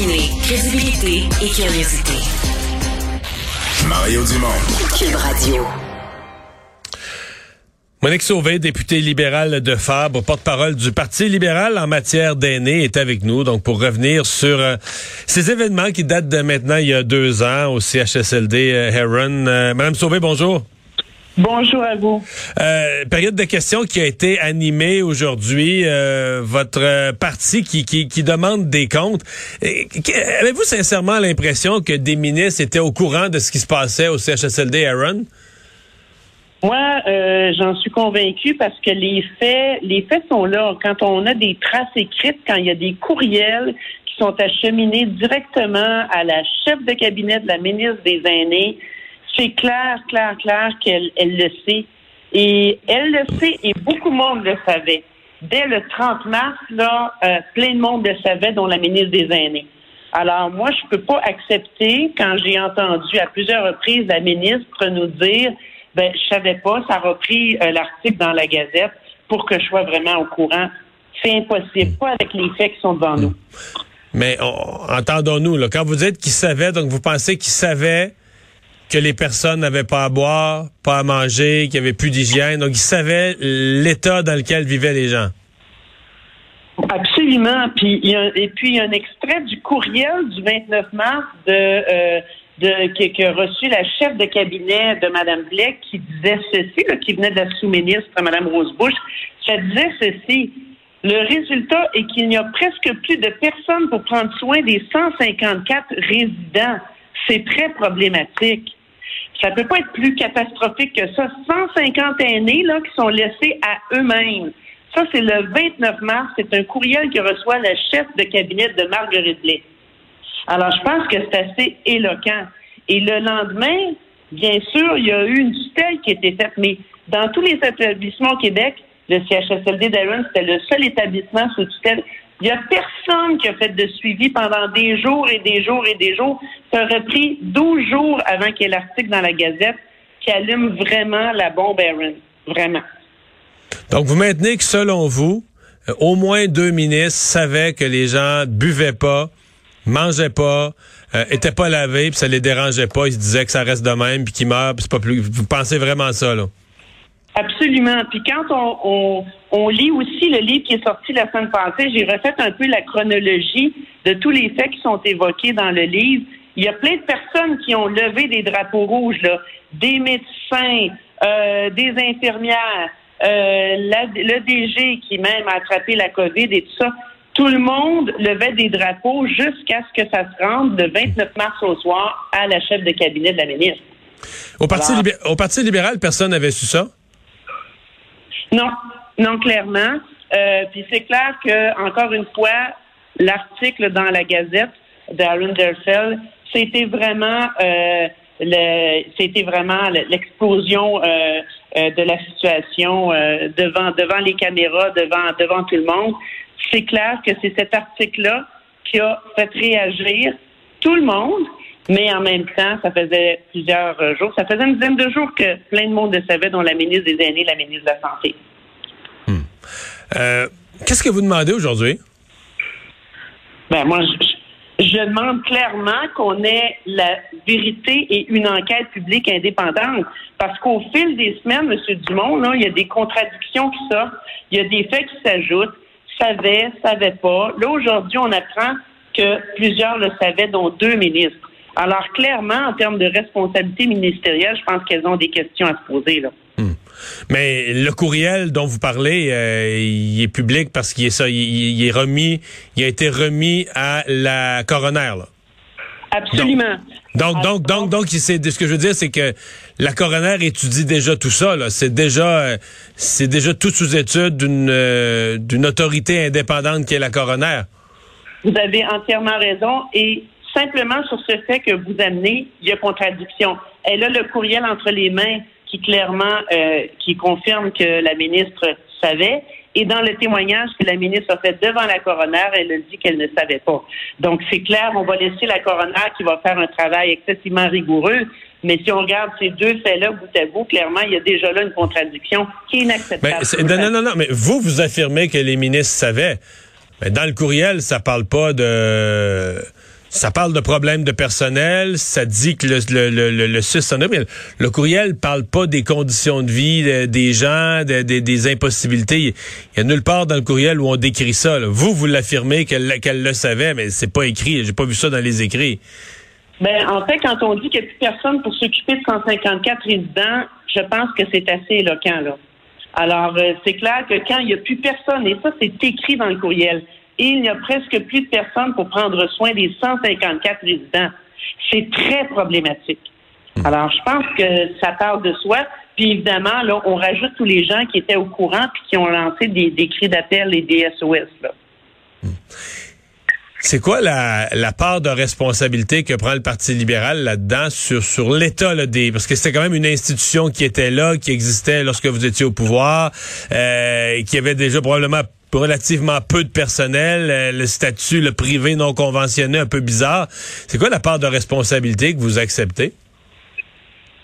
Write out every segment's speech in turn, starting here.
Combiner crédibilité et curiosité. Mario Dumont. Cube Radio. Monique Sauvé, députée libérale de Fabre, porte-parole du Parti libéral en matière d'aînés, est avec nous. Donc, pour revenir sur euh, ces événements qui datent de maintenant il y a deux ans au CHSLD euh, Heron. Euh, Madame Sauvé, bonjour. Bonjour à vous. Euh, période de questions qui a été animée aujourd'hui. Euh, votre parti qui, qui, qui, demande des comptes. Avez-vous sincèrement l'impression que des ministres étaient au courant de ce qui se passait au CHSLD Aaron? Moi, euh, j'en suis convaincue parce que les faits, les faits sont là. Quand on a des traces écrites, quand il y a des courriels qui sont acheminés directement à la chef de cabinet de la ministre des Aînés, c'est clair, clair, clair qu'elle elle le sait. Et elle le sait et beaucoup de monde le savait. Dès le 30 mars, là, euh, plein de monde le savait, dont la ministre des Aînés. Alors, moi, je peux pas accepter, quand j'ai entendu à plusieurs reprises la ministre nous dire, ben, je savais pas, ça a repris euh, l'article dans la Gazette pour que je sois vraiment au courant. C'est impossible, pas avec les faits qui sont devant nous. Mais entendons-nous, quand vous dites qu'il savait, donc vous pensez qu'il savait que les personnes n'avaient pas à boire, pas à manger, qu'il n'y avait plus d'hygiène. Donc, ils savaient l'état dans lequel vivaient les gens. Absolument. Puis, et puis, il y a un extrait du courriel du 29 mars euh, de, que, reçu la chef de cabinet de Mme Blais qui disait ceci, qui venait de la sous-ministre, Mme Rosebush. Ça disait ceci. Le résultat est qu'il n'y a presque plus de personnes pour prendre soin des 154 résidents. C'est très problématique. Ça peut pas être plus catastrophique que ça. 150 aînés là, qui sont laissés à eux-mêmes. Ça, c'est le 29 mars. C'est un courriel que reçoit la chef de cabinet de Marguerite Blais. Alors, je pense que c'est assez éloquent. Et le lendemain, bien sûr, il y a eu une tutelle qui a été faite, mais dans tous les établissements au Québec, le CHSLD d'Aaron, c'était le seul établissement sous tutelle. Il n'y a personne qui a fait de suivi pendant des jours et des jours et des jours. Ça aurait pris 12 jours avant qu'il y ait l'article dans la Gazette qui allume vraiment la bombe Aaron. Vraiment. Donc, vous maintenez que selon vous, euh, au moins deux ministres savaient que les gens buvaient pas, mangeaient pas, euh, étaient pas lavés, puis ça les dérangeait pas. Ils se disaient que ça reste de même, puis qu'ils meurent, c'est pas plus. Vous pensez vraiment ça, là? Absolument. Puis quand on, on, lit aussi le livre qui est sorti la semaine passée, j'ai refait un peu la chronologie de tous les faits qui sont évoqués dans le livre. Il y a plein de personnes qui ont levé des drapeaux rouges, là. Des médecins, euh, des infirmières, euh, le DG qui même a attrapé la COVID et tout ça. Tout le monde levait des drapeaux jusqu'à ce que ça se rende le 29 mars au soir à la chef de cabinet de la ministre. Au Parti, au Parti libéral, personne n'avait su ça? Non, non, clairement. Euh, puis c'est clair que, encore une fois, l'article dans la Gazette d'Aaron Derfell, c'était vraiment euh, le, c'était vraiment l'explosion euh, euh, de la situation euh, devant devant les caméras, devant devant tout le monde. C'est clair que c'est cet article-là qui a fait réagir tout le monde, mais en même temps, ça faisait plusieurs jours, ça faisait une dizaine de jours que plein de monde le savait, dont la ministre des Aînés, la ministre de la Santé. Hmm. Qu'est-ce que vous demandez aujourd'hui? Ben moi, je, je demande clairement qu'on ait la vérité et une enquête publique indépendante. Parce qu'au fil des semaines, M. Dumont, là, il y a des contradictions qui sortent, il y a des faits qui s'ajoutent. Savait, savait pas. Là, aujourd'hui, on apprend que plusieurs le savaient, dont deux ministres. Alors, clairement, en termes de responsabilité ministérielle, je pense qu'elles ont des questions à se poser, là. Hmm. Mais le courriel dont vous parlez, euh, il est public parce qu'il est ça, il, est remis, il a été remis à la coroner. Là. Absolument. Donc, donc, donc, donc, ce que je veux dire, c'est que la coroner étudie déjà tout ça. C'est déjà, euh, c'est déjà tout sous étude d'une euh, d'une autorité indépendante qui est la coroner. Vous avez entièrement raison. Et simplement sur ce fait que vous amenez, il y a contradiction. Elle a le courriel entre les mains qui clairement euh, qui confirme que la ministre savait. Et dans le témoignage que la ministre a fait devant la coroner, elle a dit qu'elle ne savait pas. Donc c'est clair, on va laisser la coroner qui va faire un travail excessivement rigoureux. Mais si on regarde ces deux faits-là bout à bout, clairement, il y a déjà là une contradiction qui est inacceptable. Mais non, non, non, mais vous, vous affirmez que les ministres savaient. Mais dans le courriel, ça parle pas de ça parle de problèmes de personnel, ça dit que le, le, le, le SUS en a, mais le courriel parle pas des conditions de vie des gens, des impossibilités. Il y a nulle part dans le courriel où on décrit ça. Vous, vous l'affirmez qu'elle qu'elle le savait, mais c'est pas écrit. J'ai pas vu ça dans les écrits. Ben, en fait, quand on dit qu'il n'y a plus personne pour s'occuper de 154 résidents, je pense que c'est assez éloquent, là. Alors, euh, c'est clair que quand il n'y a plus personne, et ça, c'est écrit dans le courriel, il n'y a presque plus de personnes pour prendre soin des 154 résidents, c'est très problématique. Hmm. Alors, je pense que ça part de soi. Puis évidemment, là, on rajoute tous les gens qui étaient au courant puis qui ont lancé des, des cris d'appel et des SOS. Là. Hmm. C'est quoi la, la, part de responsabilité que prend le Parti libéral là-dedans sur, sur l'état là, des... Parce que c'était quand même une institution qui était là, qui existait lorsque vous étiez au pouvoir, euh, qui avait déjà probablement relativement peu de personnel, euh, le statut, le privé non conventionné un peu bizarre. C'est quoi la part de responsabilité que vous acceptez?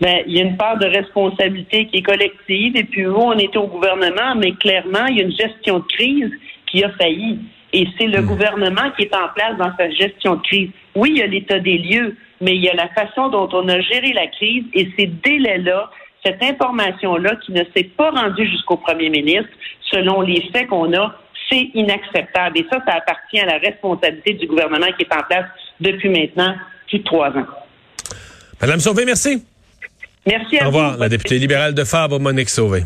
Ben, il y a une part de responsabilité qui est collective, et puis vous, on était au gouvernement, mais clairement, il y a une gestion de crise qui a failli. Et c'est le hmm. gouvernement qui est en place dans sa gestion de crise. Oui, il y a l'état des lieux, mais il y a la façon dont on a géré la crise et ces délais-là, cette information-là qui ne s'est pas rendue jusqu'au premier ministre, selon les faits qu'on a, c'est inacceptable. Et ça, ça appartient à la responsabilité du gouvernement qui est en place depuis maintenant plus de trois ans. Madame Sauvé, merci. Merci à Au revoir, la députée libérale de Fabre, Monique Sauvé.